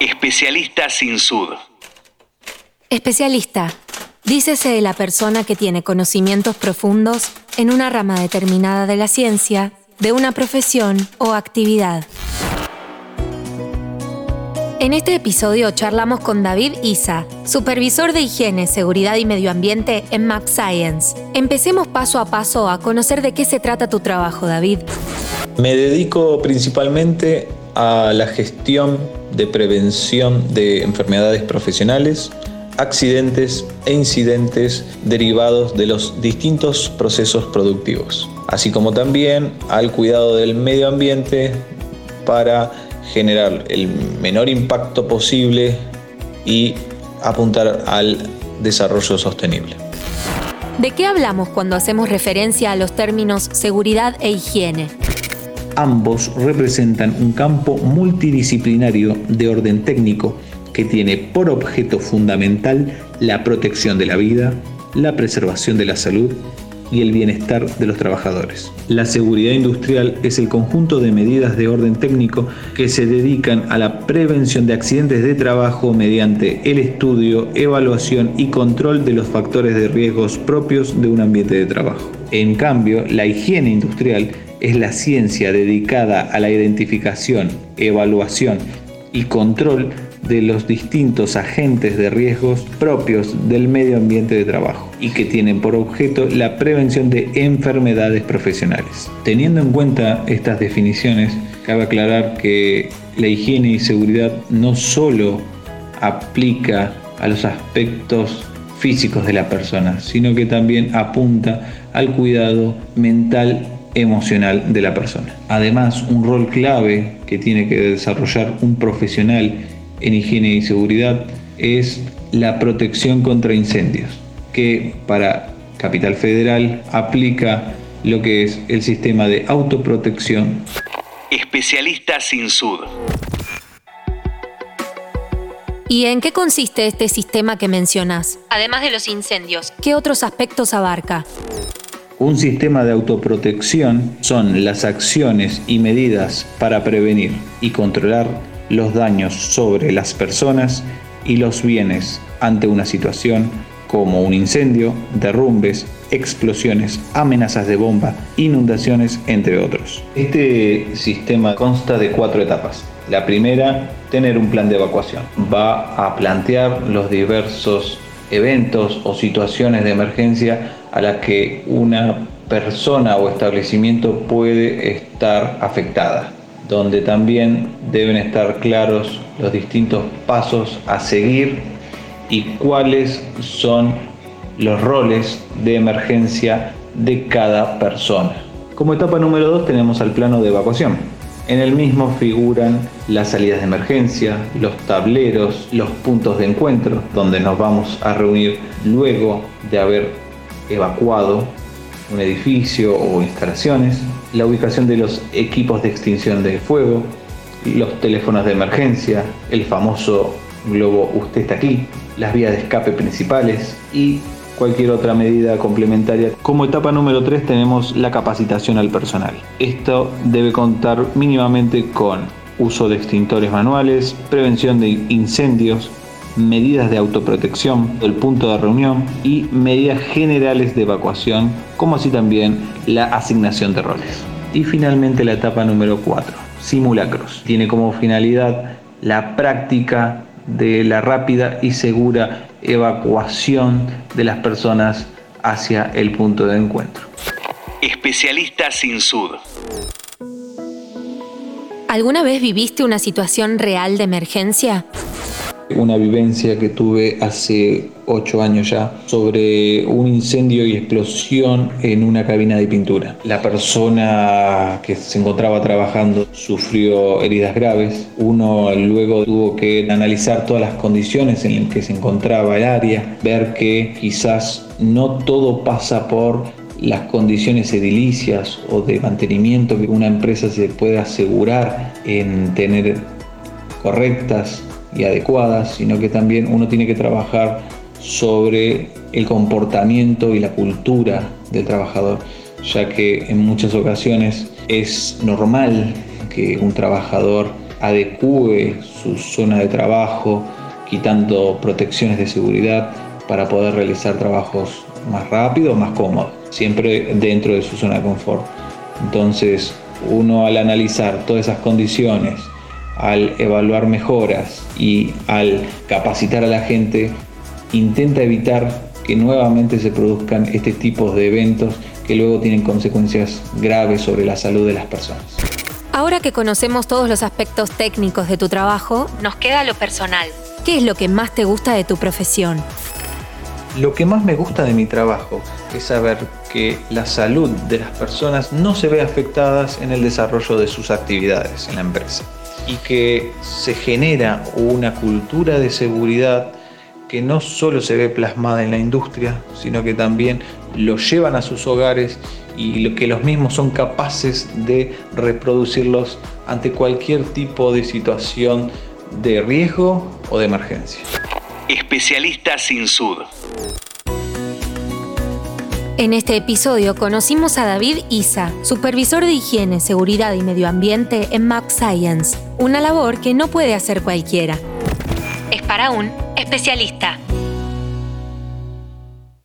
Especialista sin sud. Especialista. Dícese de la persona que tiene conocimientos profundos en una rama determinada de la ciencia, de una profesión o actividad. En este episodio charlamos con David Isa, supervisor de higiene, seguridad y medio ambiente en Map Science. Empecemos paso a paso a conocer de qué se trata tu trabajo, David. Me dedico principalmente a la gestión de prevención de enfermedades profesionales, accidentes e incidentes derivados de los distintos procesos productivos, así como también al cuidado del medio ambiente para generar el menor impacto posible y apuntar al desarrollo sostenible. ¿De qué hablamos cuando hacemos referencia a los términos seguridad e higiene? Ambos representan un campo multidisciplinario de orden técnico que tiene por objeto fundamental la protección de la vida, la preservación de la salud y el bienestar de los trabajadores. La seguridad industrial es el conjunto de medidas de orden técnico que se dedican a la prevención de accidentes de trabajo mediante el estudio, evaluación y control de los factores de riesgos propios de un ambiente de trabajo. En cambio, la higiene industrial es la ciencia dedicada a la identificación, evaluación y control de los distintos agentes de riesgos propios del medio ambiente de trabajo y que tienen por objeto la prevención de enfermedades profesionales. Teniendo en cuenta estas definiciones, cabe aclarar que la higiene y seguridad no solo aplica a los aspectos físicos de la persona, sino que también apunta al cuidado mental emocional de la persona. Además, un rol clave que tiene que desarrollar un profesional en higiene y seguridad es la protección contra incendios, que para Capital Federal aplica lo que es el sistema de autoprotección. Especialista sin sud. ¿Y en qué consiste este sistema que mencionas? Además de los incendios, ¿qué otros aspectos abarca? Un sistema de autoprotección son las acciones y medidas para prevenir y controlar los daños sobre las personas y los bienes ante una situación como un incendio, derrumbes, explosiones, amenazas de bomba, inundaciones, entre otros. Este sistema consta de cuatro etapas. La primera, tener un plan de evacuación. Va a plantear los diversos eventos o situaciones de emergencia a las que una persona o establecimiento puede estar afectada donde también deben estar claros los distintos pasos a seguir y cuáles son los roles de emergencia de cada persona. Como etapa número 2 tenemos al plano de evacuación. En el mismo figuran las salidas de emergencia, los tableros, los puntos de encuentro, donde nos vamos a reunir luego de haber evacuado un edificio o instalaciones, la ubicación de los equipos de extinción de fuego, los teléfonos de emergencia, el famoso globo Usted está aquí, las vías de escape principales y cualquier otra medida complementaria. Como etapa número 3 tenemos la capacitación al personal. Esto debe contar mínimamente con uso de extintores manuales, prevención de incendios, medidas de autoprotección, el punto de reunión y medidas generales de evacuación, como así también la asignación de roles. Y finalmente la etapa número 4, simulacros. Tiene como finalidad la práctica de la rápida y segura evacuación de las personas hacia el punto de encuentro. Especialista sin sud. ¿Alguna vez viviste una situación real de emergencia? Una vivencia que tuve hace ocho años ya sobre un incendio y explosión en una cabina de pintura. La persona que se encontraba trabajando sufrió heridas graves. Uno luego tuvo que analizar todas las condiciones en las que se encontraba el área, ver que quizás no todo pasa por las condiciones edilicias o de mantenimiento que una empresa se puede asegurar en tener correctas y adecuadas, sino que también uno tiene que trabajar sobre el comportamiento y la cultura del trabajador, ya que en muchas ocasiones es normal que un trabajador adecue su zona de trabajo, quitando protecciones de seguridad para poder realizar trabajos más rápidos, más cómodos, siempre dentro de su zona de confort. Entonces, uno al analizar todas esas condiciones, al evaluar mejoras y al capacitar a la gente, intenta evitar que nuevamente se produzcan este tipo de eventos que luego tienen consecuencias graves sobre la salud de las personas. Ahora que conocemos todos los aspectos técnicos de tu trabajo, nos queda lo personal. ¿Qué es lo que más te gusta de tu profesión? Lo que más me gusta de mi trabajo es saber que la salud de las personas no se ve afectadas en el desarrollo de sus actividades en la empresa y que se genera una cultura de seguridad que no solo se ve plasmada en la industria, sino que también lo llevan a sus hogares y que los mismos son capaces de reproducirlos ante cualquier tipo de situación de riesgo o de emergencia. Especialista sin sud. En este episodio conocimos a David Isa, supervisor de higiene, seguridad y medio ambiente en Map Science, una labor que no puede hacer cualquiera. Es para un especialista.